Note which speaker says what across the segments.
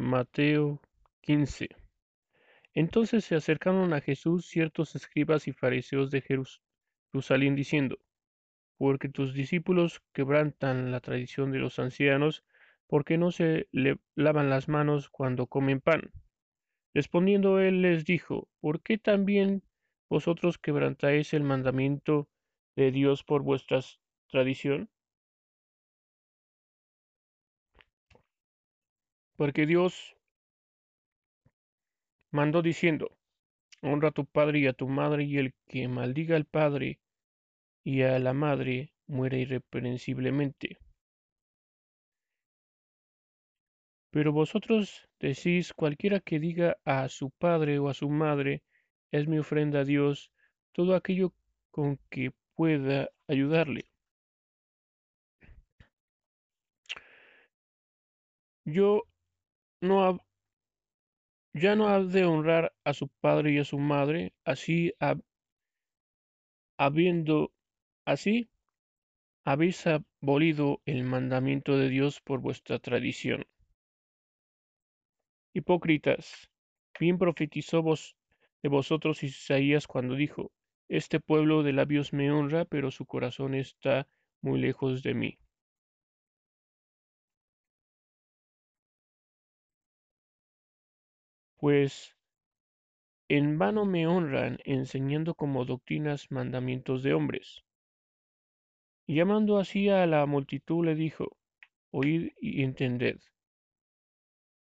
Speaker 1: Mateo 15. Entonces se acercaron a Jesús ciertos escribas y fariseos de Jerusalén diciendo, porque tus discípulos quebrantan la tradición de los ancianos, porque no se lavan las manos cuando comen pan. Respondiendo él les dijo, ¿por qué también vosotros quebrantáis el mandamiento de Dios por vuestra tradición? Porque Dios mandó diciendo, honra a tu padre y a tu madre, y el que maldiga al padre y a la madre muere irreprensiblemente. Pero vosotros decís, cualquiera que diga a su padre o a su madre, es mi ofrenda a Dios, todo aquello con que pueda ayudarle. Yo no ya no ha de honrar a su padre y a su madre, así habiendo así habéis abolido el mandamiento de Dios por vuestra tradición. Hipócritas, bien profetizó vos de vosotros Isaías cuando dijo, Este pueblo de labios me honra, pero su corazón está muy lejos de mí. Pues en vano me honran enseñando como doctrinas mandamientos de hombres. Y llamando así a la multitud le dijo, Oíd y entended.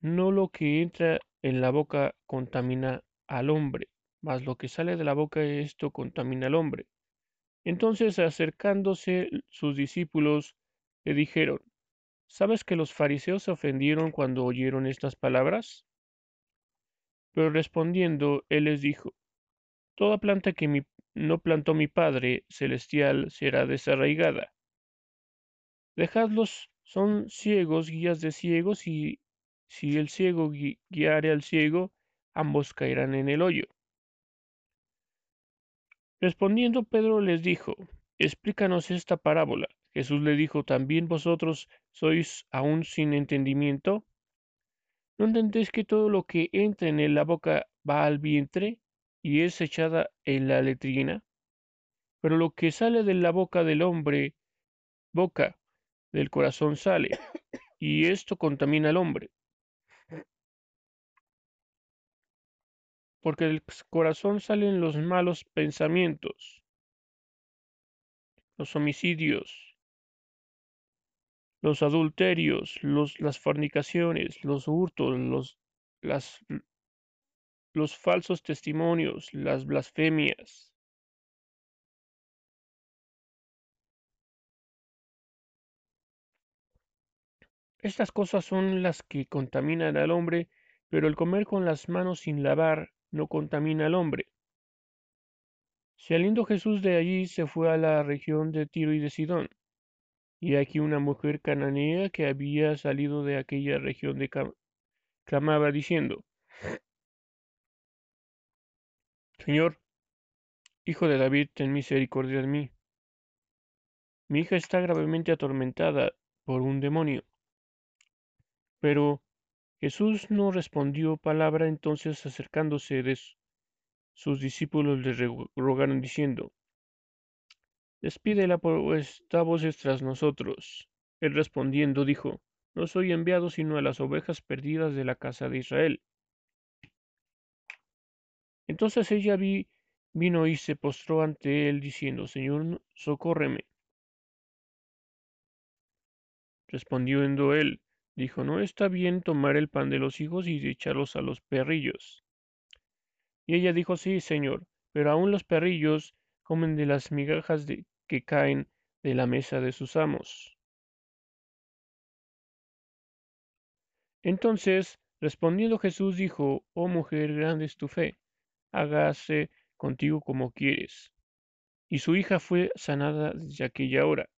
Speaker 1: No lo que entra en la boca contamina al hombre, mas lo que sale de la boca esto contamina al hombre. Entonces acercándose sus discípulos le dijeron, ¿sabes que los fariseos se ofendieron cuando oyeron estas palabras? Pero respondiendo, él les dijo, Toda planta que no plantó mi Padre celestial será desarraigada. Dejadlos, son ciegos, guías de ciegos, y si el ciego guiare al ciego, ambos caerán en el hoyo. Respondiendo Pedro les dijo, Explícanos esta parábola. Jesús le dijo, ¿también vosotros sois aún sin entendimiento? ¿No entendéis que todo lo que entra en la boca va al vientre y es echada en la letrina? Pero lo que sale de la boca del hombre, boca del corazón sale, y esto contamina al hombre. Porque del corazón salen los malos pensamientos, los homicidios, los adulterios, los, las fornicaciones, los hurtos, los, las, los falsos testimonios, las blasfemias. Estas cosas son las que contaminan al hombre, pero el comer con las manos sin lavar no contamina al hombre. Saliendo Jesús de allí se fue a la región de Tiro y de Sidón. Y aquí una mujer cananea que había salido de aquella región clamaba diciendo, Señor, Hijo de David, ten misericordia de mí. Mi hija está gravemente atormentada por un demonio. Pero Jesús no respondió palabra, entonces acercándose de sus discípulos le rogaron diciendo, Despídela pues da voces tras nosotros. Él respondiendo dijo, No soy enviado sino a las ovejas perdidas de la casa de Israel. Entonces ella vi, vino y se postró ante él, diciendo, Señor, socórreme. Respondiendo él, dijo, No está bien tomar el pan de los hijos y echarlos a los perrillos. Y ella dijo, Sí, Señor, pero aún los perrillos comen de las migajas de, que caen de la mesa de sus amos. Entonces, respondiendo Jesús dijo, Oh mujer, grande es tu fe, hágase contigo como quieres. Y su hija fue sanada desde aquella hora.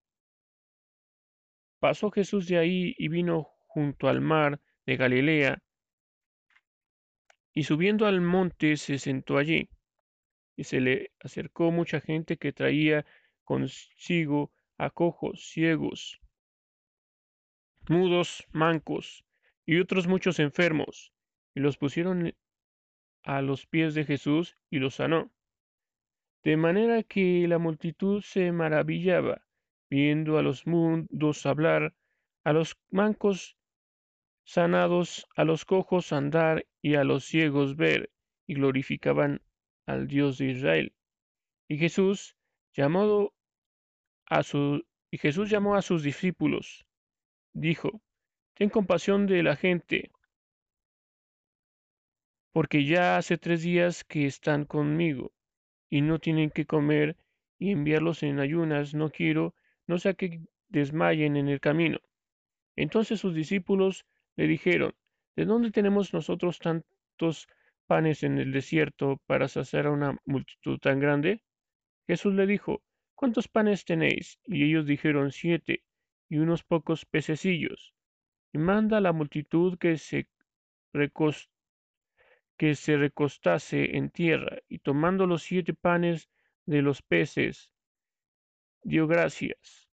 Speaker 1: Pasó Jesús de ahí y vino junto al mar de Galilea, y subiendo al monte se sentó allí y se le acercó mucha gente que traía consigo a cojos, ciegos, mudos, mancos, y otros muchos enfermos, y los pusieron a los pies de Jesús y los sanó. De manera que la multitud se maravillaba, viendo a los mundos hablar, a los mancos sanados, a los cojos andar y a los ciegos ver, y glorificaban al Dios de Israel. Y Jesús, llamado a su, y Jesús llamó a sus discípulos, dijo, Ten compasión de la gente, porque ya hace tres días que están conmigo, y no tienen que comer, y enviarlos en ayunas no quiero, no sea que desmayen en el camino. Entonces sus discípulos le dijeron, ¿de dónde tenemos nosotros tantos panes en el desierto para saciar a una multitud tan grande? Jesús le dijo, ¿cuántos panes tenéis? Y ellos dijeron, siete, y unos pocos pececillos y manda a la multitud que se, recostase en tierra, y tomando los siete panes de los peces, dio gracias,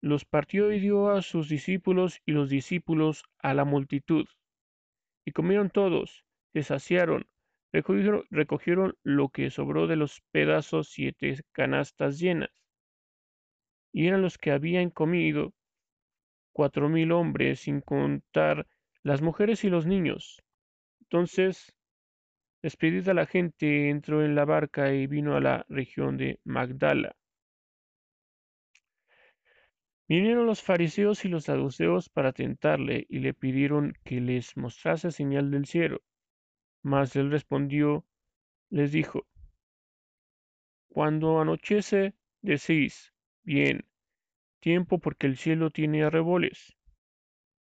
Speaker 1: los partió y dio a sus discípulos y los discípulos a la multitud. Y comieron todos, se saciaron, recogieron lo que sobró de los pedazos siete canastas llenas. Y eran los que habían comido cuatro mil hombres, sin contar las mujeres y los niños. Entonces, despedida la gente, entró en la barca y vino a la región de Magdala. Vinieron los fariseos y los saduceos para tentarle y le pidieron que les mostrase señal del cielo. Mas él respondió, les dijo, Cuando anochece, decís, bien, tiempo porque el cielo tiene arreboles.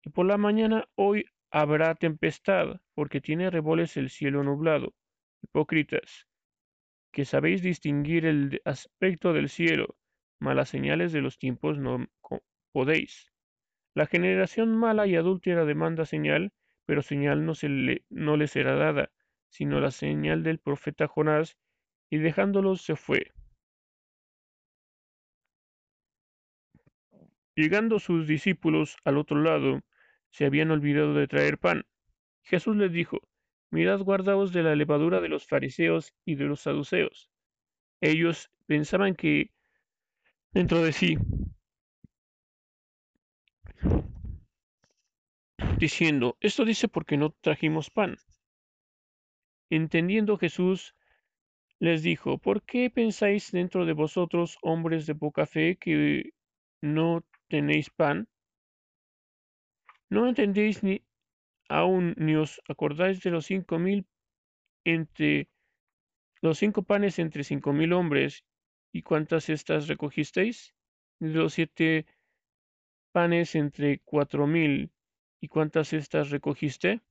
Speaker 1: Y por la mañana hoy habrá tempestad, porque tiene arreboles el cielo nublado. Hipócritas, que sabéis distinguir el aspecto del cielo, malas señales de los tiempos no podéis. La generación mala y adúltera demanda señal, pero señal no, se le, no le será dada, sino la señal del profeta Jonás, y dejándolos se fue. Llegando sus discípulos al otro lado, se habían olvidado de traer pan. Jesús les dijo, Mirad guardaos de la levadura de los fariseos y de los saduceos. Ellos pensaban que dentro de sí, diciendo, esto dice porque no trajimos pan. Entendiendo Jesús, les dijo, ¿por qué pensáis dentro de vosotros, hombres de poca fe, que no tenéis pan? ¿No entendéis ni aún ni os acordáis de los cinco mil entre los cinco panes entre cinco mil hombres y cuántas estas recogisteis? De los siete panes entre cuatro mil y cuántas estas recogiste?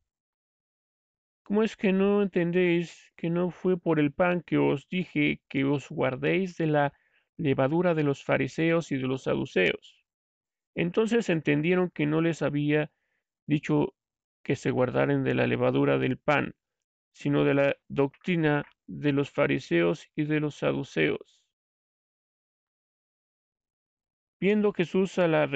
Speaker 1: ¿Cómo es que no entendéis que no fue por el pan que os dije que os guardéis de la levadura de los fariseos y de los saduceos? Entonces entendieron que no les había dicho que se guardaran de la levadura del pan, sino de la doctrina de los fariseos y de los saduceos. Viendo Jesús a la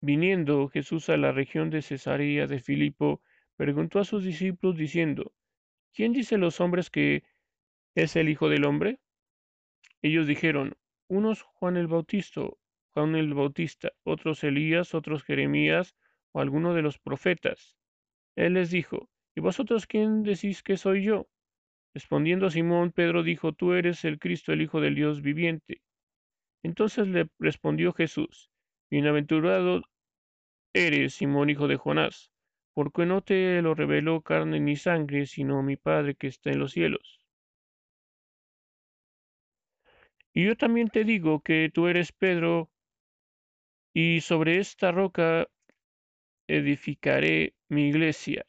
Speaker 1: viniendo Jesús a la región de Cesarea de Filipo, preguntó a sus discípulos diciendo, ¿Quién dice los hombres que es el Hijo del Hombre? Ellos dijeron, unos Juan el Bautista, Juan el Bautista, otros Elías, otros Jeremías o alguno de los profetas. Él les dijo, ¿Y vosotros quién decís que soy yo? Respondiendo Simón, Pedro dijo, Tú eres el Cristo, el Hijo del Dios viviente. Entonces le respondió Jesús, Bienaventurado eres, Simón, hijo de Jonás, porque no te lo reveló carne ni sangre, sino mi Padre que está en los cielos. Y yo también te digo que tú eres Pedro, y sobre esta roca edificaré mi iglesia,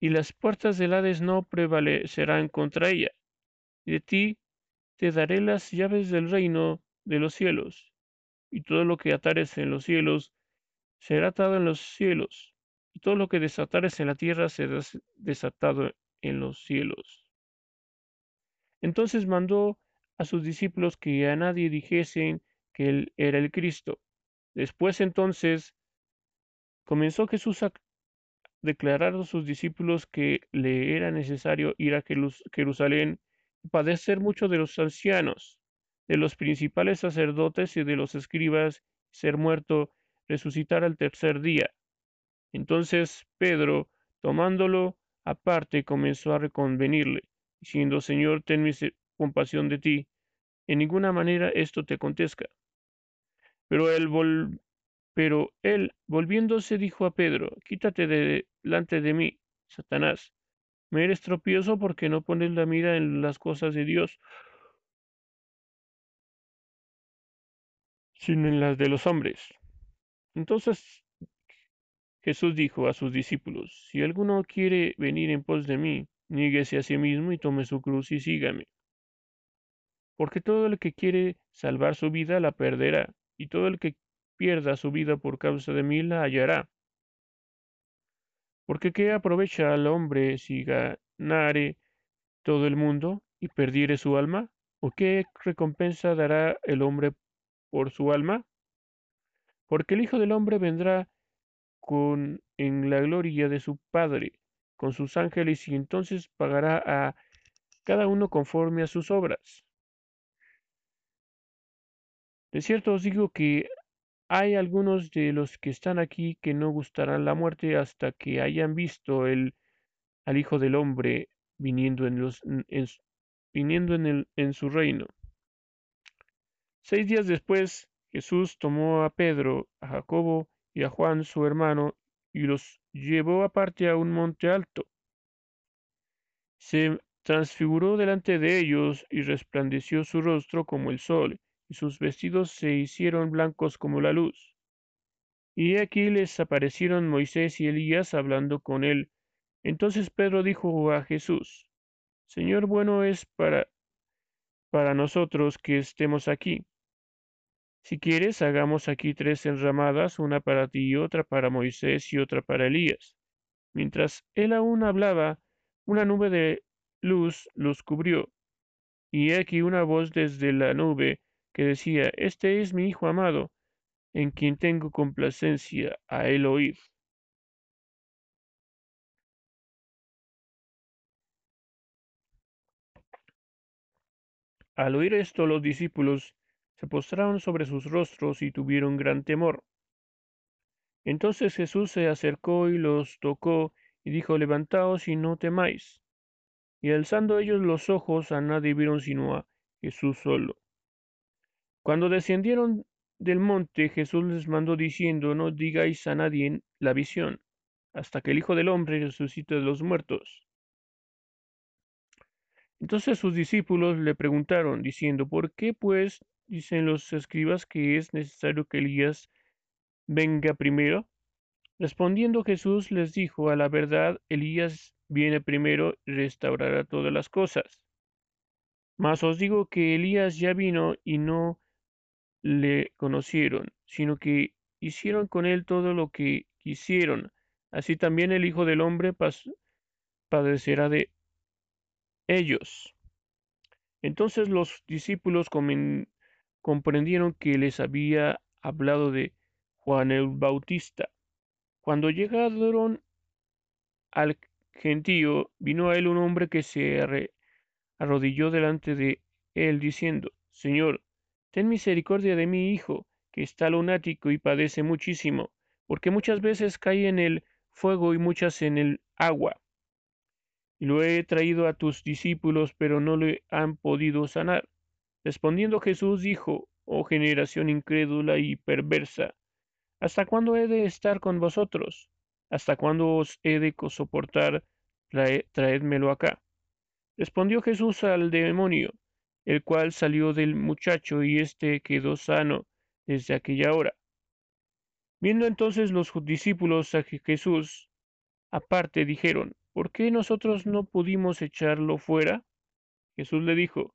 Speaker 1: y las puertas del Hades no prevalecerán contra ella, y de ti te daré las llaves del reino de los cielos, y todo lo que atares en los cielos será atado en los cielos, y todo lo que desatares en la tierra será desatado en los cielos. Entonces mandó a sus discípulos que a nadie dijesen que él era el Cristo. Después entonces Comenzó Jesús a declarar a sus discípulos que le era necesario ir a Jerusalén y padecer mucho de los ancianos, de los principales sacerdotes y de los escribas, ser muerto, resucitar al tercer día. Entonces Pedro, tomándolo aparte, comenzó a reconvenirle, diciendo, Señor, ten compasión de ti, en ninguna manera esto te acontezca. Pero él, volviéndose, dijo a Pedro, Quítate de delante de mí, Satanás. Me eres tropioso porque no pones la mira en las cosas de Dios, sino en las de los hombres. Entonces Jesús dijo a sus discípulos, Si alguno quiere venir en pos de mí, níguese a sí mismo y tome su cruz y sígame. Porque todo el que quiere salvar su vida la perderá, y todo el que pierda su vida por causa de mí la hallará. Porque ¿qué aprovecha al hombre si ganare todo el mundo y perdiere su alma? ¿O qué recompensa dará el hombre por su alma? Porque el Hijo del Hombre vendrá con en la gloria de su Padre, con sus ángeles, y entonces pagará a cada uno conforme a sus obras. De cierto os digo que hay algunos de los que están aquí que no gustarán la muerte hasta que hayan visto el, al Hijo del Hombre viniendo en, los, viniendo en, el, en su reino. Seis días después, Jesús tomó a Pedro, a Jacobo y a Juan su hermano, y los llevó aparte a un monte alto. Se transfiguró delante de ellos y resplandeció su rostro como el sol, y sus vestidos se hicieron blancos como la luz. Y aquí les aparecieron Moisés y Elías hablando con él. Entonces Pedro dijo a Jesús, Señor, bueno es para, para nosotros que estemos aquí. Si quieres, hagamos aquí tres enramadas, una para ti y otra para Moisés y otra para Elías. Mientras él aún hablaba, una nube de luz los cubrió. Y aquí una voz desde la nube que decía, Este es mi Hijo amado, en quien tengo complacencia, a él oír. Al oír esto los discípulos se postraron sobre sus rostros y tuvieron gran temor. Entonces Jesús se acercó y los tocó y dijo, Levantaos y no temáis. Y alzando ellos los ojos a nadie vieron sino a Jesús solo. Cuando descendieron del monte, Jesús les mandó diciendo, no digáis a nadie la visión, hasta que el Hijo del Hombre resucite de los muertos. Entonces sus discípulos le preguntaron, diciendo, ¿por qué pues dicen los escribas que es necesario que Elías venga primero? Respondiendo Jesús les dijo, a la verdad, Elías viene primero y restaurará todas las cosas. Mas os digo que Elías ya vino y no le conocieron, sino que hicieron con él todo lo que quisieron. Así también el Hijo del Hombre padecerá de ellos. Entonces los discípulos comprendieron que les había hablado de Juan el Bautista. Cuando llegaron al gentío, vino a él un hombre que se arrodilló delante de él, diciendo, Señor, Ten misericordia de mi hijo, que está lunático y padece muchísimo, porque muchas veces cae en el fuego y muchas en el agua. Y lo he traído a tus discípulos, pero no le han podido sanar. Respondiendo Jesús dijo, Oh generación incrédula y perversa, ¿hasta cuándo he de estar con vosotros? ¿Hasta cuándo os he de soportar? traédmelo acá. Respondió Jesús al demonio, el cual salió del muchacho y éste quedó sano desde aquella hora. Viendo entonces los discípulos a Jesús aparte, dijeron, ¿por qué nosotros no pudimos echarlo fuera? Jesús le dijo,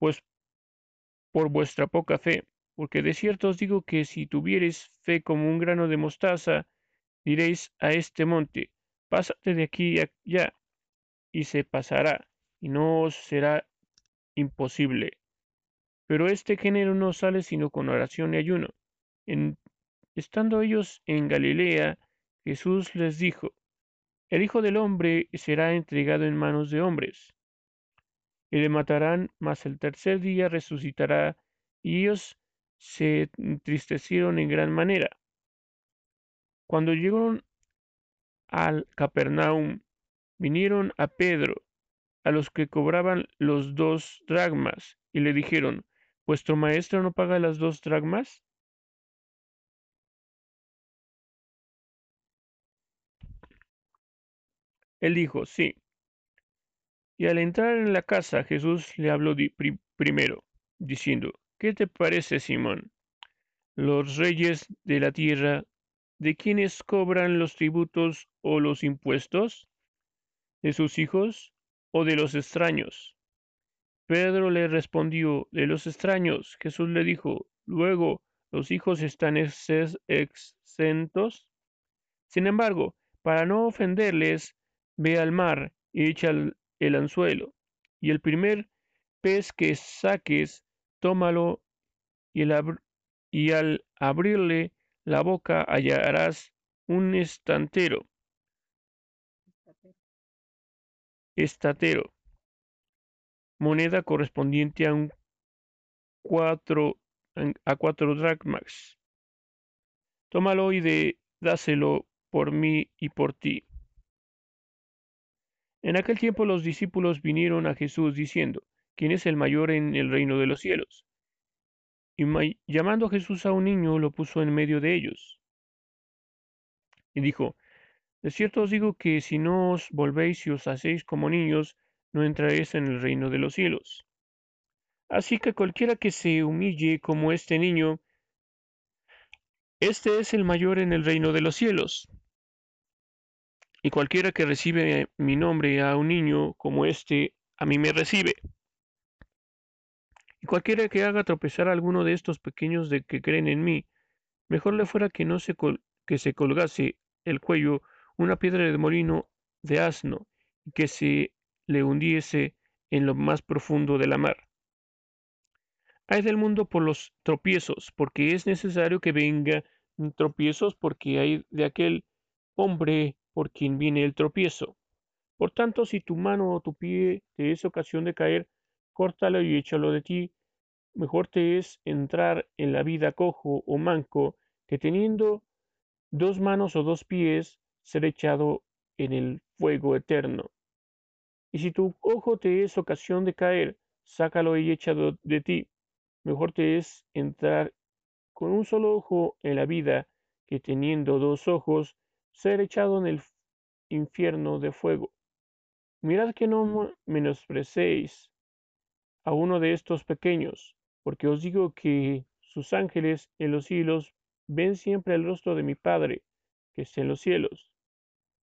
Speaker 1: pues por vuestra poca fe, porque de cierto os digo que si tuviereis fe como un grano de mostaza, diréis a este monte, pásate de aquí allá, y se pasará, y no os será imposible. Pero este género no sale sino con oración y ayuno. Estando ellos en Galilea, Jesús les dijo, El Hijo del Hombre será entregado en manos de hombres, y le matarán, mas el tercer día resucitará. Y ellos se entristecieron en gran manera. Cuando llegaron al Capernaum, vinieron a Pedro, a los que cobraban los dos dragmas, y le dijeron, ¿Vuestro maestro no paga las dos dragmas? Él dijo, sí. Y al entrar en la casa, Jesús le habló primero, diciendo, ¿qué te parece, Simón? Los reyes de la tierra, ¿de quiénes cobran los tributos o los impuestos? ¿De sus hijos o de los extraños? Pedro le respondió, de los extraños. Jesús le dijo, luego, ¿los hijos están exentos? Sin embargo, para no ofenderles, Ve al mar y echa el, anzuelo, y el primer pez que saques, tómalo, y, y al abrirle la boca hallarás un estantero. Estatero. Moneda correspondiente a un cuatro, a cuatro dracmas. Tómalo y de, dáselo por mí y por ti. En aquel tiempo los discípulos vinieron a Jesús diciendo, ¿quién es el mayor en el reino de los cielos? Y llamando a Jesús a un niño, lo puso en medio de ellos. Y dijo, De cierto os digo que si no os volvéis y os hacéis como niños, no entraréis en el reino de los cielos. Así que cualquiera que se humille como este niño, este es el mayor en el reino de los cielos. Y cualquiera que recibe mi nombre a un niño como este, a mí me recibe. Y cualquiera que haga tropezar a alguno de estos pequeños de que creen en mí, mejor le fuera que no se que se colgase el cuello una piedra de molino de asno y que se le hundiese en lo más profundo de la mar. Hay del mundo por los tropiezos, porque es necesario que venga tropiezos, porque hay de aquel hombre por quien viene el tropiezo. Por tanto, si tu mano o tu pie te es ocasión de caer, córtalo y échalo de ti. Mejor te es entrar en la vida cojo o manco que teniendo dos manos o dos pies ser echado en el fuego eterno. Y si tu ojo te es ocasión de caer, sácalo y échalo de ti. Mejor te es entrar con un solo ojo en la vida que teniendo dos ojos ser echado en el infierno de fuego. Mirad que no menosprecéis a uno de estos pequeños, porque os digo que sus ángeles en los cielos ven siempre el rostro de mi Padre, que en los cielos,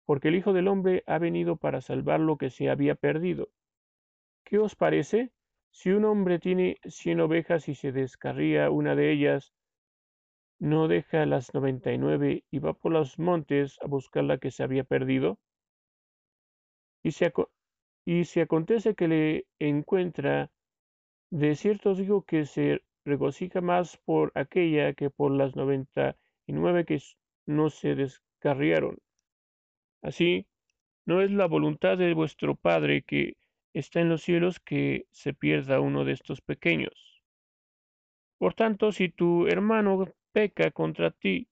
Speaker 1: porque el Hijo del Hombre ha venido para salvar lo que se había perdido. ¿Qué os parece? Si un hombre tiene cien ovejas y se descarría una de ellas, no deja las noventa y nueve y va por los montes a buscar la que se había perdido? Y si, acontece que le encuentra, de cierto os digo que se regocija más por aquella que por las noventa y nueve que no se descarriaron. Así, no es la voluntad de vuestro Padre que está en los cielos que se pierda uno de estos pequeños. Por tanto, si tu hermano peca contra ti,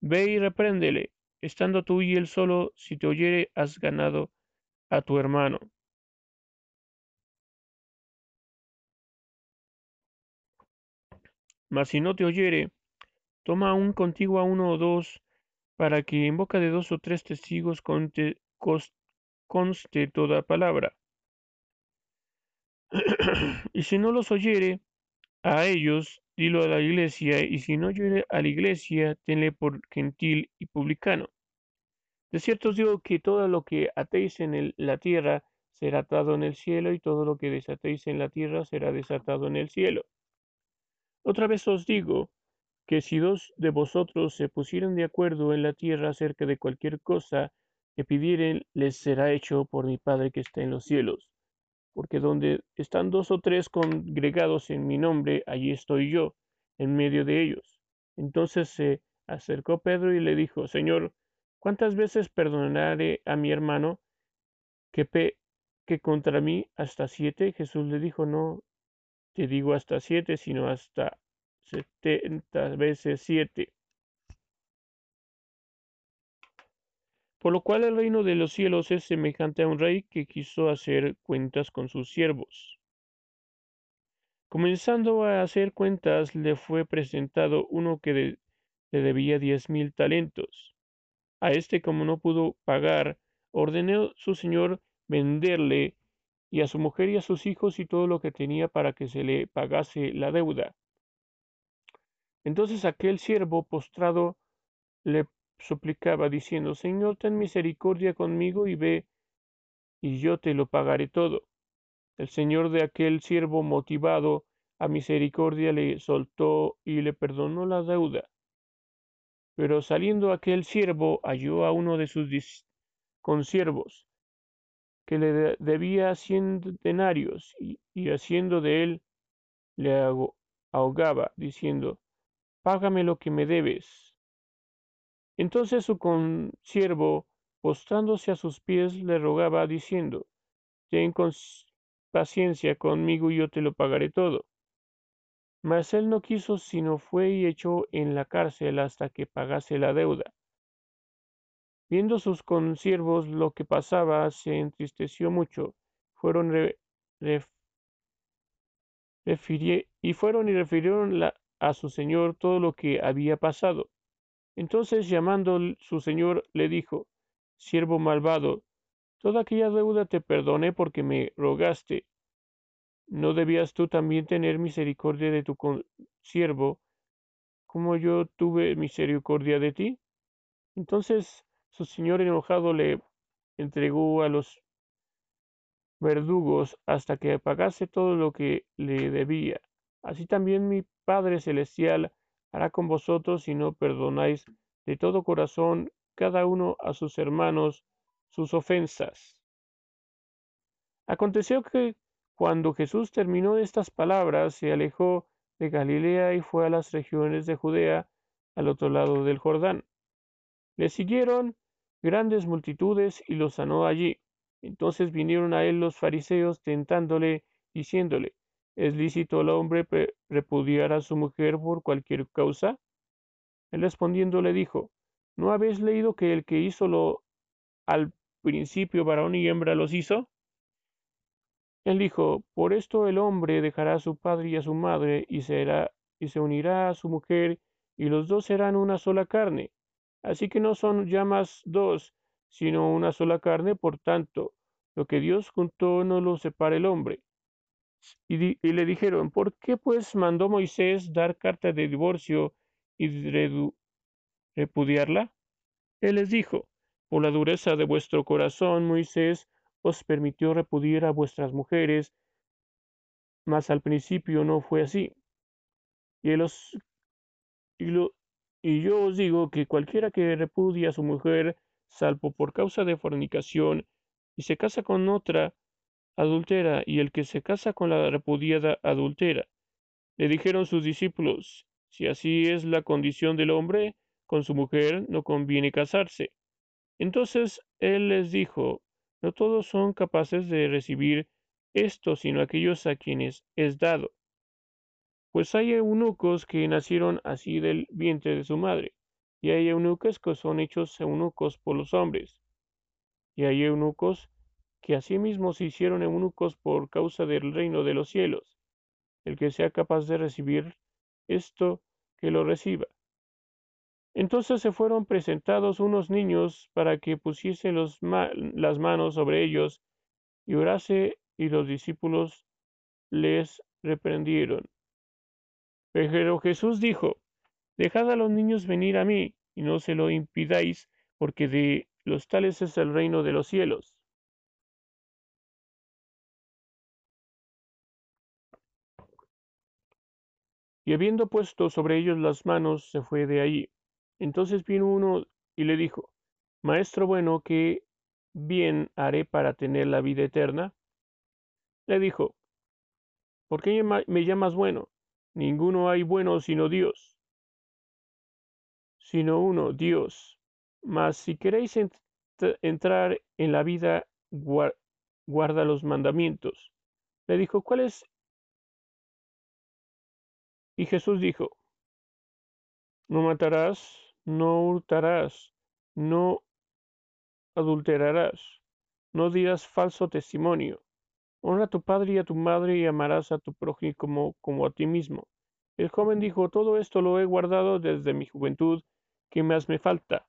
Speaker 1: ve y repréndele, estando tú y él solo, si te oyere has ganado a tu hermano. Mas si no te oyere, toma aún contigo a uno o dos, para que en boca de dos o tres testigos conste toda palabra. y si no los oyere, a ellos dilo a la iglesia, y si no oyere a la iglesia, tenle por gentil y publicano. De cierto os digo que todo lo que atéis en la tierra será atado en el cielo, y todo lo que desatéis en la tierra será desatado en el cielo. Otra vez os digo que si dos de vosotros se pusieran de acuerdo en la tierra acerca de cualquier cosa que pidieren, les será hecho por mi Padre que está en los cielos porque donde están dos o tres congregados en mi nombre, allí estoy yo, en medio de ellos. Entonces se acercó Pedro y le dijo, Señor, ¿Cuántas veces perdonaré a mi hermano que, pe que contra mí hasta siete? Jesús le dijo, no te digo hasta siete, sino hasta setenta veces siete. Por lo cual el reino de los cielos es semejante a un rey que quiso hacer cuentas con sus siervos. Comenzando a hacer cuentas, le fue presentado uno que le debía diez mil talentos. A este, como no pudo pagar, ordenó su señor venderle y a su mujer y a sus hijos y todo lo que tenía para que se le pagase la deuda. Entonces aquel siervo postrado le suplicaba diciendo, Señor, ten misericordia conmigo y ve, y yo te lo pagaré todo. El señor de aquel siervo motivado a misericordia le soltó y le perdonó la deuda. Pero saliendo aquel siervo halló a uno de sus consiervos, que le debía cien denarios, y, haciendo de él, le ahogaba, diciendo, Págame lo que me debes. Entonces su consiervo, postrándose a sus pies, le rogaba, diciendo, Ten paciencia conmigo y yo te lo pagaré todo. Mas él no quiso, sino fue y echó en la cárcel hasta que pagase la deuda. Viendo sus consiervos lo que pasaba, se entristeció mucho. Fueron y fueron y refirieron a su señor todo lo que había pasado. Entonces llamando su señor le dijo, Siervo malvado, toda aquella deuda te perdoné porque me rogaste. ¿No debías tú también tener misericordia de tu siervo, como yo tuve misericordia de ti? Entonces su señor enojado le entregó a los verdugos hasta que pagase todo lo que le debía. Así también mi Padre Celestial hará con vosotros si no perdonáis de todo corazón cada uno a sus hermanos sus ofensas. Aconteció que cuando Jesús terminó estas palabras, se alejó de Galilea y fue a las regiones de Judea, al otro lado del Jordán. Le siguieron grandes multitudes y lo sanó allí. Entonces vinieron a él los fariseos tentándole, diciéndole, ¿es lícito al hombre repudiar a su mujer por cualquier causa? Él respondiendo le dijo, ¿no habéis leído que el que hizo lo al principio varón y hembra los hizo? Él dijo, por esto el hombre dejará a su padre y a su madre y, y se unirá a su mujer y los dos serán una sola carne. Así que no son ya más dos, sino una sola carne, por tanto, lo que Dios juntó no lo separa el hombre. Y, le dijeron, ¿por qué pues mandó Moisés dar carta de divorcio y repudiarla? Él les dijo, por la dureza de vuestro corazón, Moisés os permitió repudiar a vuestras mujeres, mas al principio no fue así. Y, y yo os digo que cualquiera que repudia a su mujer, salvo por causa de fornicación, y se casa con otra, adultera, y el que se casa con la repudiada adultera. Le dijeron sus discípulos, si así es la condición del hombre, con su mujer no conviene casarse. Entonces él les dijo, no todos son capaces de recibir esto, sino aquellos a quienes es dado pues hay eunucos que nacieron así del vientre de su madre, y hay eunucos que son hechos eunucos por los hombres, y hay eunucos que asimismo se hicieron eunucos por causa del reino de los cielos. El que sea capaz de recibir esto, que lo reciba. Entonces se fueron presentados unos niños para que pusiese las manos sobre ellos y orase, y los discípulos les reprendieron. Pero Jesús dijo, Dejad a los niños venir a mí, y no se lo impidáis, porque de los tales es el reino de los cielos. Y habiendo puesto sobre ellos las manos, se fue de allí. Entonces vino uno y le dijo, Maestro bueno, ¿qué bien haré para tener la vida eterna? Le dijo, ¿por qué me llamas bueno? Ninguno hay bueno sino Dios, sino uno, Dios. Mas si queréis entrar en la vida, guarda los mandamientos. Le dijo, ¿cuál es? Y Jesús dijo, no matarás, no hurtarás, no adulterarás, no dirás falso testimonio. Honra a tu padre y a tu madre y amarás a tu prójimo como, a ti mismo. El joven dijo, todo esto lo he guardado desde mi juventud, ¿qué más me falta?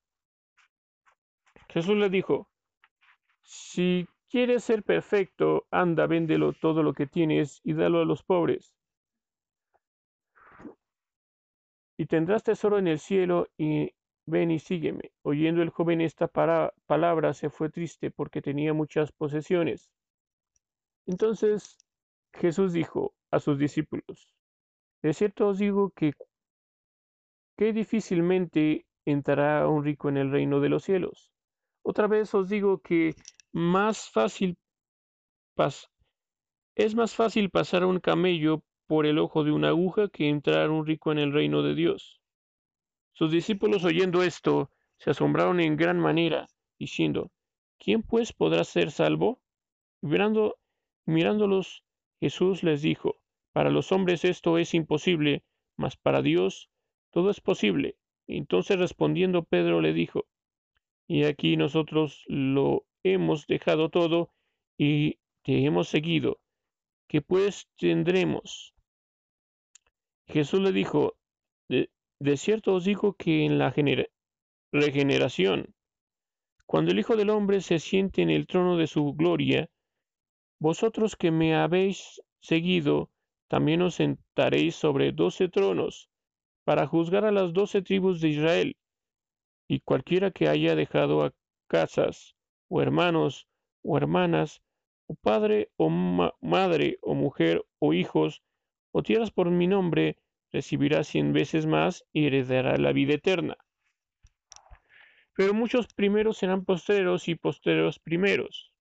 Speaker 1: Jesús le dijo, si quieres ser perfecto, anda, véndelo todo lo que tienes y dalo a los pobres. Y tendrás tesoro en el cielo y ven y sígueme. Oyendo el joven esta palabra se fue triste porque tenía muchas posesiones. Entonces Jesús dijo a sus discípulos, de cierto os digo que, que difícilmente entrará un rico en el reino de los cielos. Otra vez os digo que más fácil es más fácil pasar un camello por el ojo de una aguja que entrar un rico en el reino de Dios. Sus discípulos oyendo esto se asombraron en gran manera, diciendo, ¿quién pues podrá ser salvo? mirando, mirándolos, Jesús les dijo, para los hombres esto es imposible, mas para Dios todo es posible. Entonces respondiendo Pedro le dijo, y aquí nosotros lo hemos dejado todo y te hemos seguido. ¿Qué pues tendremos? Jesús le dijo, de, cierto os digo que en la regeneración, cuando el Hijo del Hombre se siente en el trono de su gloria, vosotros que me habéis seguido, también os sentaréis sobre doce tronos, para juzgar a las doce tribus de Israel. Y cualquiera que haya dejado a casas, o hermanos, o hermanas, o padre, o madre, o mujer, o hijos, o tierras por mi nombre, recibirá cien veces más y heredará la vida eterna. Pero muchos primeros serán postreros y postreros primeros.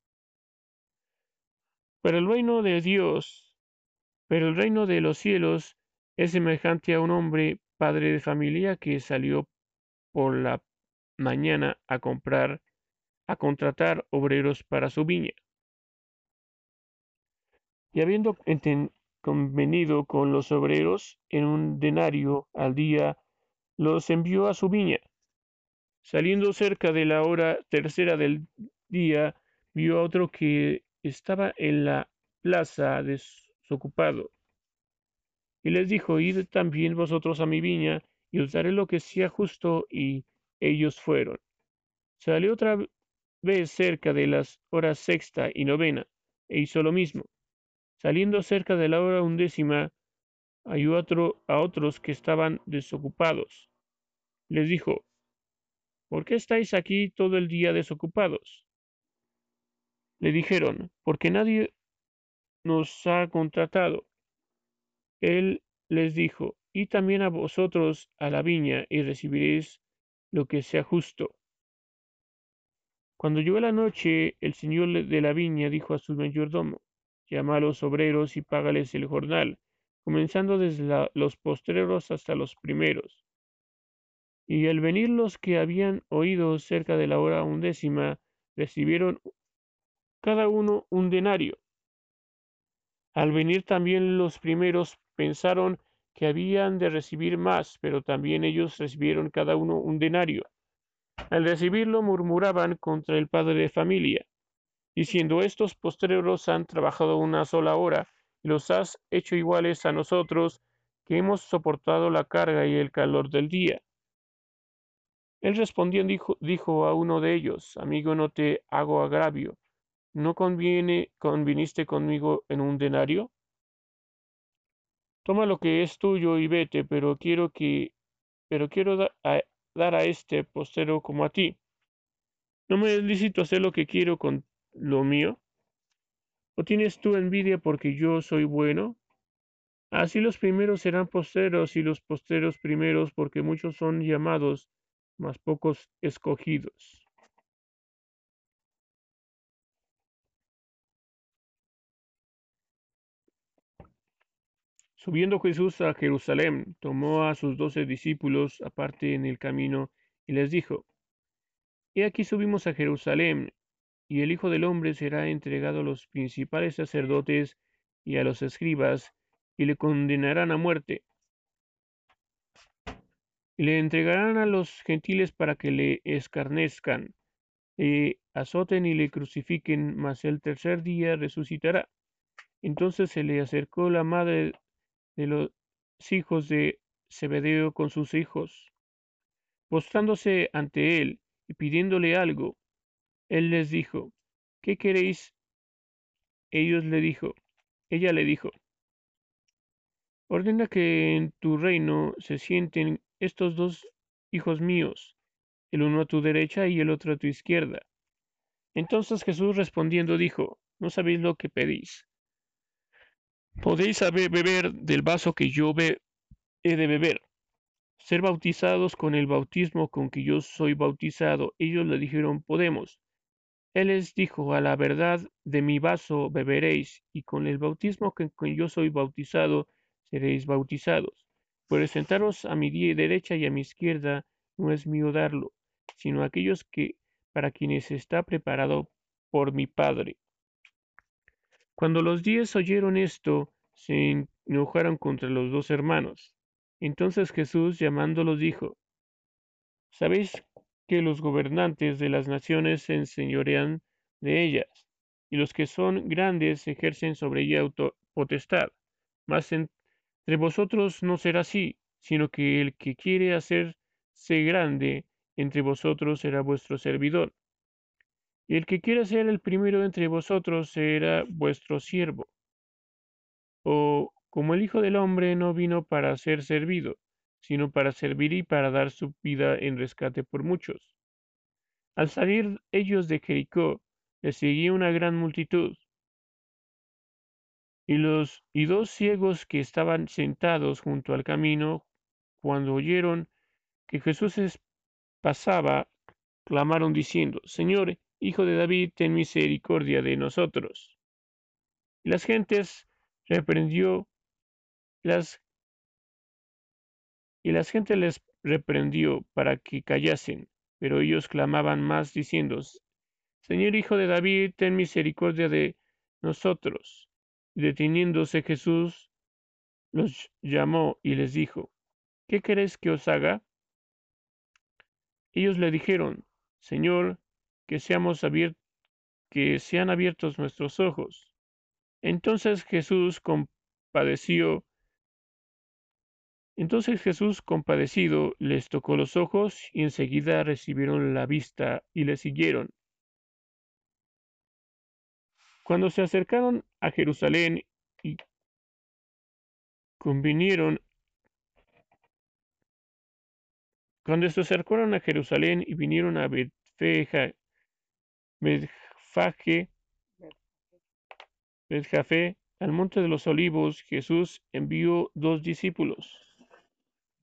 Speaker 1: Pero el reino de Dios, pero el reino de los cielos es semejante a un hombre, padre de familia, que salió por la mañana a comprar, a contratar obreros para su viña. Y habiendo convenido con los obreros en un denario al día, los envió a su viña. Saliendo cerca de la hora tercera del día, vio a otro que estaba en la plaza desocupado. Y les dijo, id también vosotros a mi viña, y os daré lo que sea justo, y ellos fueron. Salió otra vez cerca de las horas sexta y novena, e hizo lo mismo. Saliendo cerca de la hora undécima, halló a otros que estaban desocupados. Les dijo, ¿por qué estáis aquí todo el día desocupados? Le dijeron, porque nadie nos ha contratado. Él les dijo, y también a vosotros a la viña, y recibiréis lo que sea justo. Cuando llegó la noche, el señor de la viña dijo a su mayordomo, llama a los obreros y págales el jornal, comenzando desde los postreros hasta los primeros. Y al venir los que habían oído cerca de la hora undécima, recibieron cada uno un denario. Al venir también los primeros pensaron que habían de recibir más, pero también ellos recibieron cada uno un denario. Al recibirlo murmuraban contra el padre de familia, diciendo estos postreros han trabajado una sola hora y los has hecho iguales a nosotros que hemos soportado la carga y el calor del día. Él respondiendo dijo, dijo a uno de ellos, amigo, no te hago agravio, ¿no conviene, conviniste conmigo en un denario? Toma lo que es tuyo y vete, pero quiero que, pero quiero dar a este postero como a ti. ¿No me es lícito hacer lo que quiero con lo mío? ¿O tienes tú envidia porque yo soy bueno? Así los primeros serán posteros y los posteros primeros, porque muchos son llamados, mas pocos escogidos. Subiendo Jesús a Jerusalén, tomó a sus doce discípulos aparte en el camino y les dijo, He aquí subimos a Jerusalén, y el Hijo del Hombre será entregado a los principales sacerdotes y a los escribas, y le condenarán a muerte, y le entregarán a los gentiles para que le escarnezcan, le azoten y le crucifiquen, mas el tercer día resucitará. Entonces se le acercó la madre de los hijos de Zebedeo con sus hijos, postrándose ante él y pidiéndole algo. Él les dijo, ¿qué queréis? Ellos le dijo, ella le dijo, ordena que en tu reino se sienten estos dos hijos míos, el uno a tu derecha y el otro a tu izquierda. Entonces Jesús respondiendo dijo, no sabéis lo que pedís. ¿Podéis saber beber del vaso que yo he de beber? Ser bautizados con el bautismo con que yo soy bautizado. Ellos le dijeron, podemos. Él les dijo, a la verdad de mi vaso beberéis, y con el bautismo con que yo soy bautizado seréis bautizados. Pero sentaros a mi derecha y a mi izquierda no es mío darlo, sino aquellos que para quienes está preparado por mi Padre. Cuando los diez oyeron esto, se enojaron contra los dos hermanos. Entonces Jesús llamándolos dijo, ¿Sabéis que los gobernantes de las naciones se enseñorean de ellas, y los que son grandes ejercen sobre ella potestad? Mas entre vosotros no será así, sino que el que quiere hacerse grande entre vosotros será vuestro servidor. Y el que quiera ser el primero entre vosotros será vuestro siervo. O como el Hijo del Hombre no vino para ser servido, sino para servir y para dar su vida en rescate por muchos. Al salir ellos de Jericó, les seguía una gran multitud. Y los y dos ciegos que estaban sentados junto al camino, cuando oyeron que Jesús pasaba, clamaron diciendo, Señor, Hijo de David, ten misericordia de nosotros. Y las gentes reprendió las y las gentes les reprendió para que callasen, pero ellos clamaban más diciendo, Señor Hijo de David, ten misericordia de nosotros. Y deteniéndose Jesús los llamó y les dijo, ¿qué queréis que os haga? Ellos le dijeron, Señor, que seamos que sean abiertos nuestros ojos. Entonces Jesús compadeció entonces Jesús compadecido les tocó los ojos y enseguida recibieron la vista y le siguieron. Cuando se acercaron a Jerusalén y convinieron cuando se acercaron a Jerusalén y vinieron a Betfeja Betfage, Betjafé, al monte de los olivos, Jesús envió dos discípulos,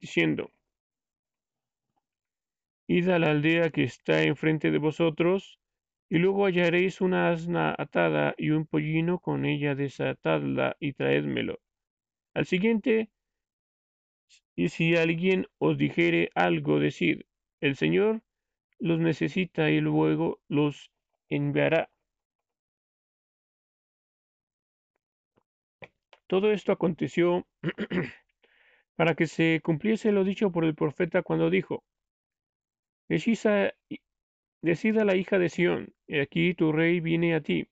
Speaker 1: diciendo, Id a la aldea que está enfrente de vosotros, y luego hallaréis una asna atada y un pollino con ella desatadla y traédmelo. Al siguiente, y si alguien os dijere algo, decid, el Señor los necesita y luego los enviará. Todo esto aconteció para que se cumpliese lo dicho por el profeta cuando dijo, Decida, la hija de Sión, y aquí tu rey viene a ti,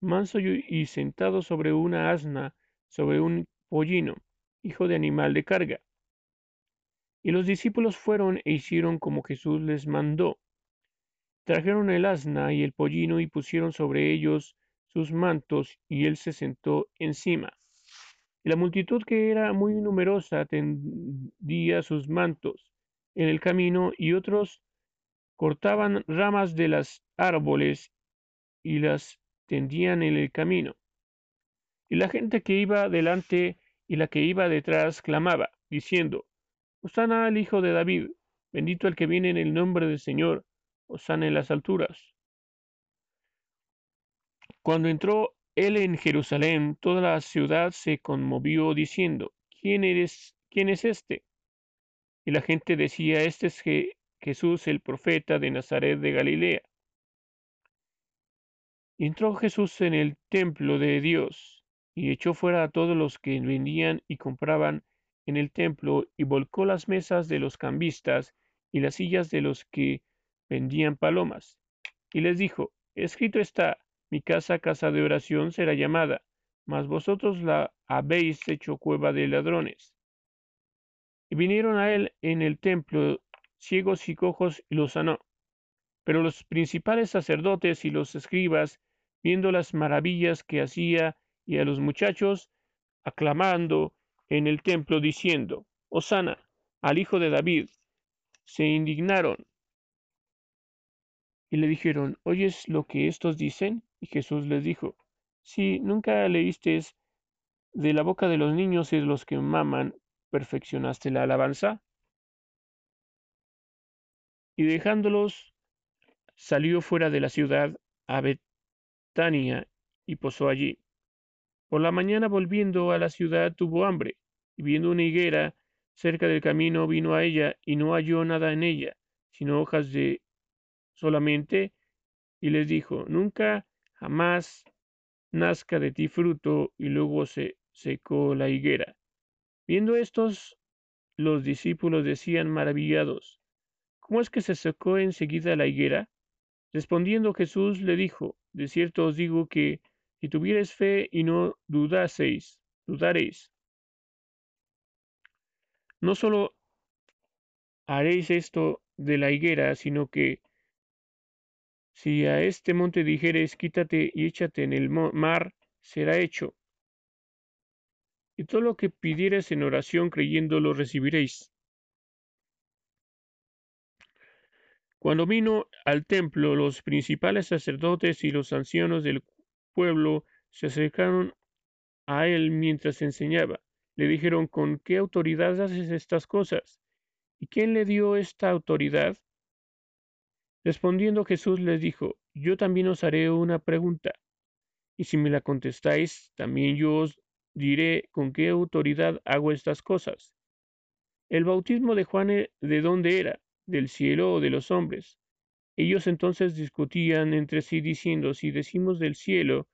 Speaker 1: manso y sentado sobre una asna, sobre un pollino, hijo de animal de carga. Y los discípulos fueron e hicieron como Jesús les mandó. Trajeron el asna y el pollino y pusieron sobre ellos sus mantos, y él se sentó encima. Y la multitud que era muy numerosa tendía sus mantos en el camino, y otros cortaban ramas de los árboles y las tendían en el camino. Y la gente que iba delante y la que iba detrás clamaba, diciendo, Osana al Hijo de David, bendito el que viene en el nombre del Señor, Osana en las alturas. Cuando entró él en Jerusalén, toda la ciudad se conmovió diciendo, ¿quién eres? ¿Quién es este? Y la gente decía, este es Jesús el profeta de Nazaret de Galilea. Entró Jesús en el templo de Dios, y echó fuera a todos los que vendían y compraban en el templo, y volcó las mesas de los cambistas y las sillas de los que vendían palomas. Y les dijo, escrito está, mi casa, casa de oración será llamada, mas vosotros la habéis hecho cueva de ladrones. Y vinieron a él en el templo ciegos y cojos y los sanó. Pero los principales sacerdotes y los escribas, viendo las maravillas que hacía y a los muchachos aclamando en el templo diciendo, Osana al hijo de David, se indignaron y le dijeron, ¿oyes lo que estos dicen? Y Jesús les dijo, si nunca leísteis de la boca de los niños y de los que maman, perfeccionaste la alabanza. Y dejándolos, salió fuera de la ciudad a Betania y posó allí. Por la mañana volviendo a la ciudad tuvo hambre, y viendo una higuera cerca del camino vino a ella y no halló nada en ella, sino hojas de solamente, y les dijo, nunca jamás nazca de ti fruto, y luego se secó la higuera. Viendo estos, los discípulos decían maravillados, ¿cómo es que se secó enseguida la higuera? Respondiendo Jesús le dijo, de cierto os digo que si tuviereis fe y no dudaseis, dudaréis, no solo haréis esto de la higuera, sino que si a este monte dijeres, quítate y échate en el mar, será hecho. Y todo lo que pidieres en oración creyendo lo recibiréis. Cuando vino al templo, los principales sacerdotes y los ancianos del pueblo se acercaron a él mientras enseñaba. Le dijeron, ¿con qué autoridad haces estas cosas? ¿Y quién le dio esta autoridad? Respondiendo Jesús les dijo, Yo también os haré una pregunta, y si me la contestáis, también yo os diré con qué autoridad hago estas cosas. El bautismo de Juan, eh, ¿de dónde era? ¿Del cielo o de los hombres? Ellos entonces discutían entre sí diciendo, si decimos del cielo,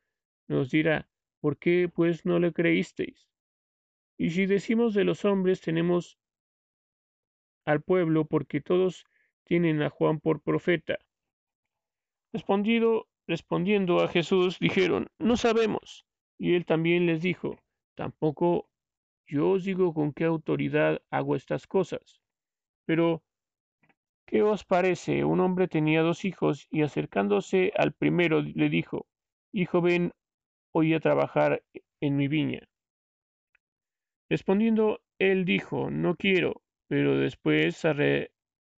Speaker 1: nos dirá, ¿por qué pues no le creísteis? Y si decimos de los hombres, tenemos al pueblo, porque todos tienen a Juan por profeta. Respondido, respondiendo a Jesús, dijeron, no sabemos. Y él también les dijo, tampoco yo os digo con qué autoridad hago estas cosas. Pero, ¿qué os parece? Un hombre tenía dos hijos y acercándose al primero le dijo, Hijo, ven hoy a trabajar en mi viña. Respondiendo, él dijo, no quiero, pero después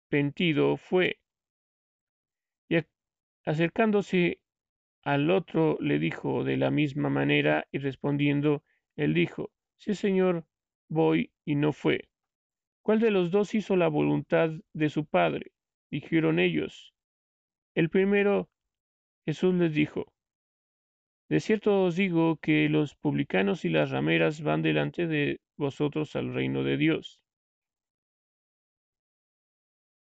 Speaker 1: arrepentido fue. Y acercándose al otro le dijo de la misma manera y respondiendo, él dijo, sí señor, voy y no fue. ¿Cuál de los dos hizo la voluntad de su padre? Dijeron ellos. El primero, Jesús les dijo, de cierto os digo que los publicanos y las rameras van delante de vosotros al reino de Dios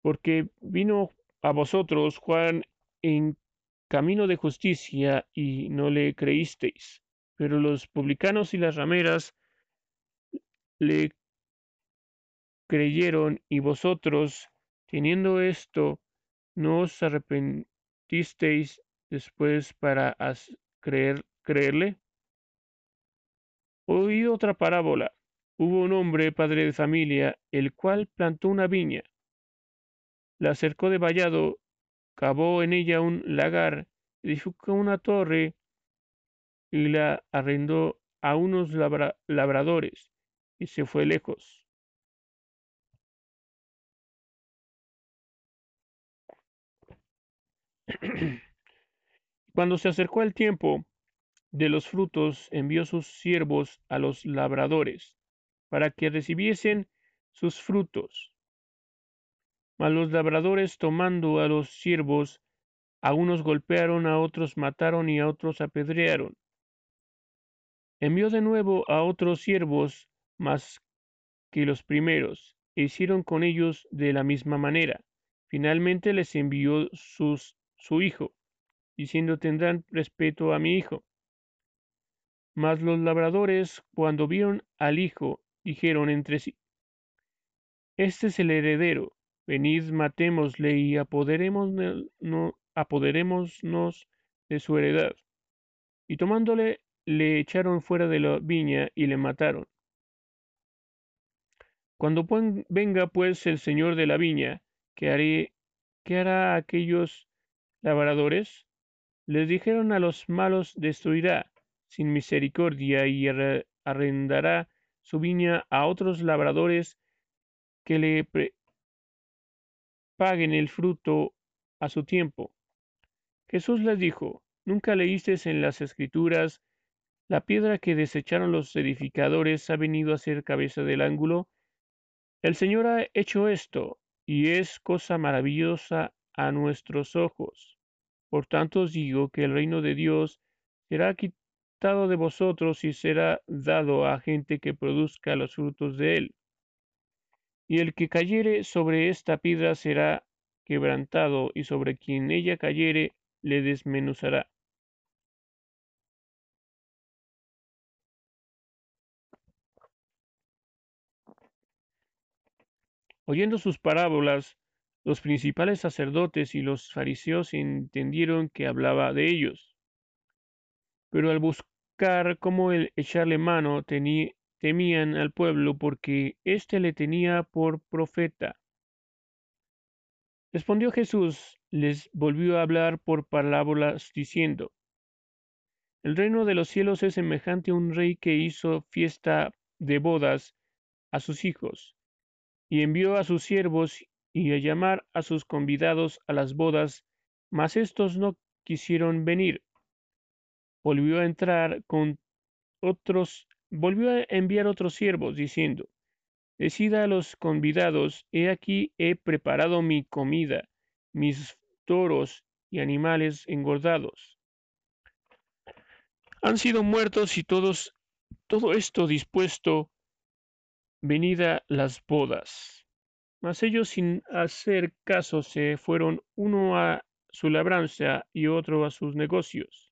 Speaker 1: porque vino a vosotros Juan en camino de justicia y no le creísteis, pero los publicanos y las rameras le creyeron y vosotros, teniendo esto, no os arrepentisteis después para creer, creerle. Oí otra parábola. Hubo un hombre, padre de familia, el cual plantó una viña la cercó de vallado, cavó en ella un lagar, edificó una torre y la arrendó a unos labradores y se fue lejos. Cuando se acercó el tiempo de los frutos, envió sus siervos a los labradores para que recibiesen sus frutos. Mas los labradores tomando a los siervos, a unos golpearon, a otros mataron y a otros apedrearon. Envió de nuevo a otros siervos más que los primeros, e hicieron con ellos de la misma manera. Finalmente les envió su hijo, diciendo tendrán respeto a mi hijo. Mas los labradores, cuando vieron al hijo, dijeron entre sí, Este es el heredero, venid matémosle y apoderémonos, no, apoderémonos de su heredad. Y tomándole, le echaron fuera de la viña y le mataron. Cuando venga pues el señor de la viña, ¿qué, haré, qué hará aquellos labradores? Les dijeron a los malos, destruirá sin misericordia y arrendará su viña a otros labradores que le paguen el fruto a su tiempo. Jesús les dijo, ¿nunca leísteis en las escrituras, la piedra que desecharon los edificadores ha venido a ser cabeza del ángulo? El Señor ha hecho esto, y es cosa maravillosa a nuestros ojos. Por tanto os digo que el reino de Dios será quitado de vosotros y será dado a gente que produzca los frutos de él. Y el que cayere sobre esta piedra será quebrantado, y sobre quien ella cayere le desmenuzará. Oyendo sus parábolas, los principales sacerdotes y los fariseos entendieron que hablaba de ellos. Pero al buscar cómo el echarle mano, temían al pueblo porque éste le tenía por profeta. Respondió Jesús, les volvió a hablar por parábolas diciendo, El reino de los cielos es semejante a un rey que hizo fiesta de bodas a sus hijos y envió a sus siervos y a llamar a sus convidados a las bodas, mas éstos no quisieron venir. Volvió a entrar con otros, volvió a enviar otros siervos, diciendo, Decida a los convidados, he aquí he preparado mi comida, mis toros y animales engordados. Han sido muertos y todos, todo esto dispuesto venida las bodas. Mas ellos sin hacer caso se fueron uno a su labranza y otro a sus negocios.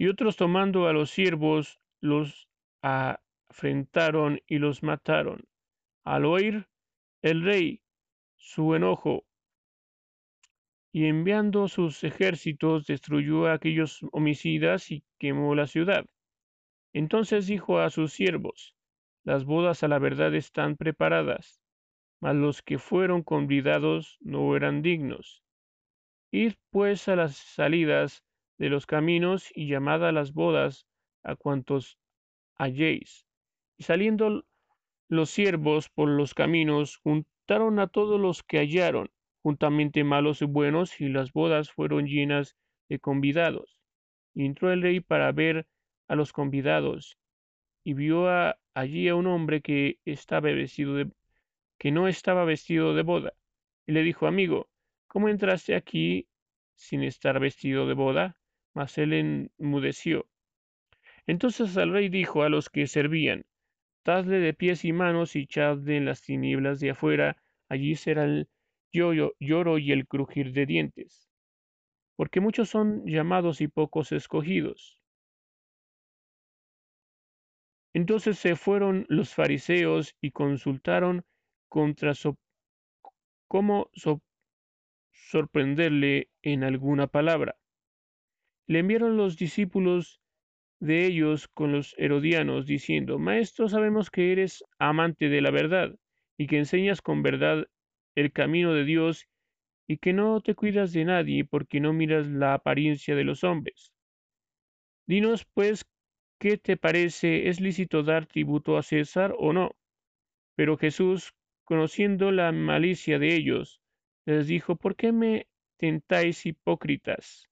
Speaker 1: Y otros tomando a los siervos los afrentaron y los mataron. Al oír el rey su enojo y enviando sus ejércitos destruyó a aquellos homicidas y quemó la ciudad. Entonces dijo a sus siervos, Las bodas a la verdad están preparadas, mas los que fueron convidados no eran dignos. Id pues a las salidas de los caminos y llamad a las bodas a cuantos halléis. Y saliendo los siervos por los caminos, juntaron a todos los que hallaron, juntamente malos y buenos, y las bodas fueron llenas de convidados. Y entró el rey para ver a los convidados y vio allí a un hombre que estaba vestido de que no estaba vestido de boda y le dijo amigo cómo entraste aquí sin estar vestido de boda mas él enmudeció entonces el rey dijo a los que servían dadle de pies y manos y echadle en las tinieblas de afuera allí será el lloro y el crujir de dientes porque muchos son llamados y pocos escogidos entonces se fueron los fariseos y consultaron contra cómo sorprenderle en alguna palabra. Le enviaron los discípulos de ellos con los herodianos, diciendo, Maestro, sabemos que eres amante de la verdad y que enseñas con verdad el camino de Dios y que no te cuidas de nadie porque no miras la apariencia de los hombres. Dinos pues ¿qué te parece? ¿Es lícito dar tributo a César o no? Pero Jesús, conociendo la malicia de ellos, les dijo, ¿por qué me tentáis hipócritas?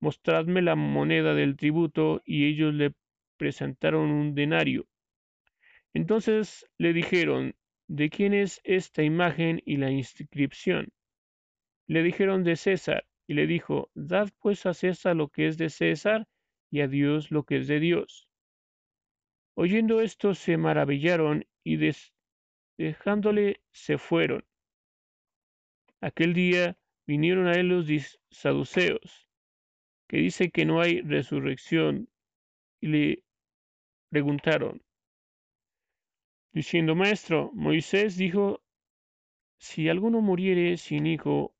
Speaker 1: Mostradme la moneda del tributo, y ellos le presentaron un denario. Entonces le dijeron, ¿de quién es esta imagen y la inscripción? Le dijeron de César, y le dijo, Dad pues a César lo que es de César, y a Dios lo que es de Dios. Oyendo esto se maravillaron y dejándole se fueron. Aquel día vinieron a él los saduceos, que dicen que no hay resurrección, y le preguntaron, diciendo, Maestro, Moisés dijo, si alguno muriere sin hijo,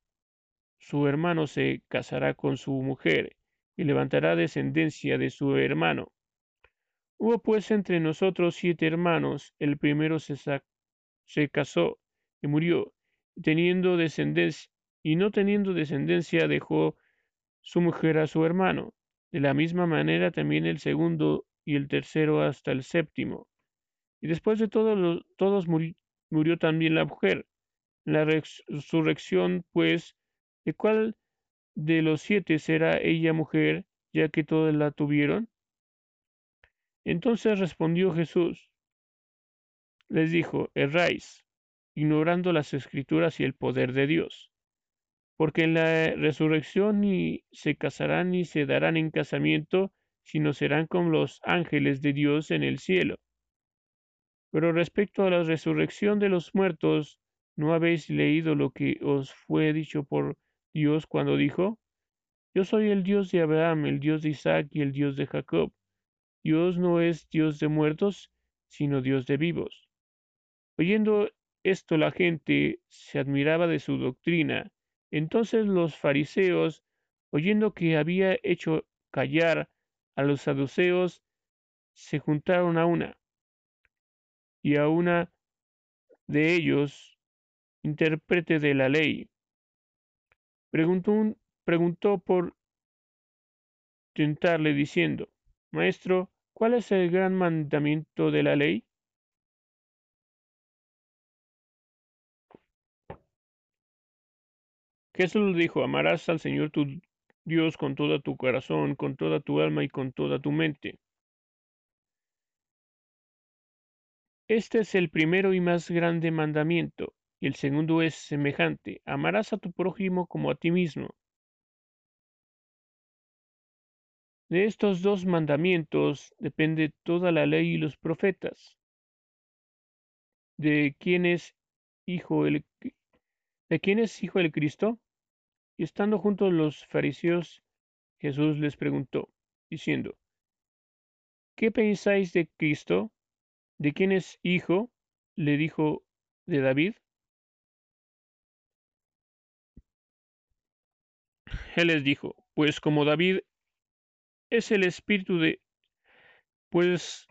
Speaker 1: su hermano se casará con su mujer y levantará descendencia de su hermano. Hubo pues entre nosotros siete hermanos, el primero se, se casó y murió, teniendo descendencia, y no teniendo descendencia dejó su mujer a su hermano. De la misma manera también el segundo y el tercero hasta el séptimo. Y después de todos, todos murió también la mujer. La resurrección, pues, ¿de cuál de los siete será ella mujer, ya que todas la tuvieron? Entonces respondió Jesús, les dijo, erráis, ignorando las escrituras y el poder de Dios, porque en la resurrección ni se casarán ni se darán en casamiento, sino serán como los ángeles de Dios en el cielo. Pero respecto a la resurrección de los muertos, ¿no habéis leído lo que os fue dicho por Dios cuando dijo, Yo soy el Dios de Abraham, el Dios de Isaac y el Dios de Jacob? Dios no es Dios de muertos, sino Dios de vivos. Oyendo esto la gente se admiraba de su doctrina. Entonces los fariseos, oyendo que había hecho callar a los saduceos, se juntaron a una, y a una de ellos, intérprete de la ley, preguntó, por tentarle diciendo, Maestro, ¿cuál es el gran mandamiento de la ley? Jesús dijo, amarás al Señor tu Dios con todo tu corazón, con toda tu alma y con toda tu mente. Este es el primero y más grande mandamiento, y el segundo es semejante, amarás a tu prójimo como a ti mismo. De estos dos mandamientos depende toda la ley y los profetas. ¿De quién es hijo el, de quién es hijo el Cristo? Y estando juntos los fariseos, Jesús les preguntó, diciendo, ¿qué pensáis de Cristo? ¿De quién es hijo? Le dijo, de David. Él les dijo, pues como David es el espíritu de, pues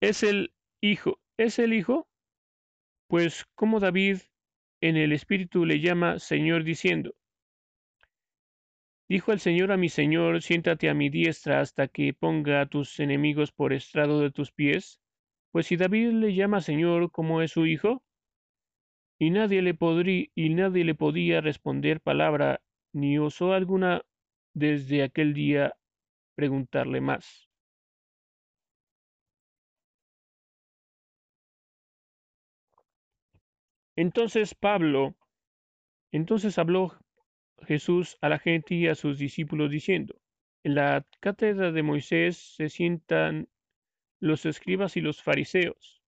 Speaker 1: es el hijo, es el hijo, pues como David en el Espíritu le llama Señor diciendo, Dijo el Señor a mi Señor, siéntate a mi diestra hasta que ponga a tus enemigos por estrado de tus pies. Pues si David le llama Señor como es su hijo, y nadie le podría, y nadie le podía responder palabra, ni osó alguna desde aquel día preguntarle más. Entonces Pablo, entonces habló Jesús a la gente y a sus discípulos diciendo, en la cátedra de Moisés se sientan los escribas y los fariseos.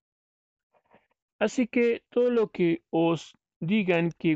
Speaker 1: Así que todo lo que os digan que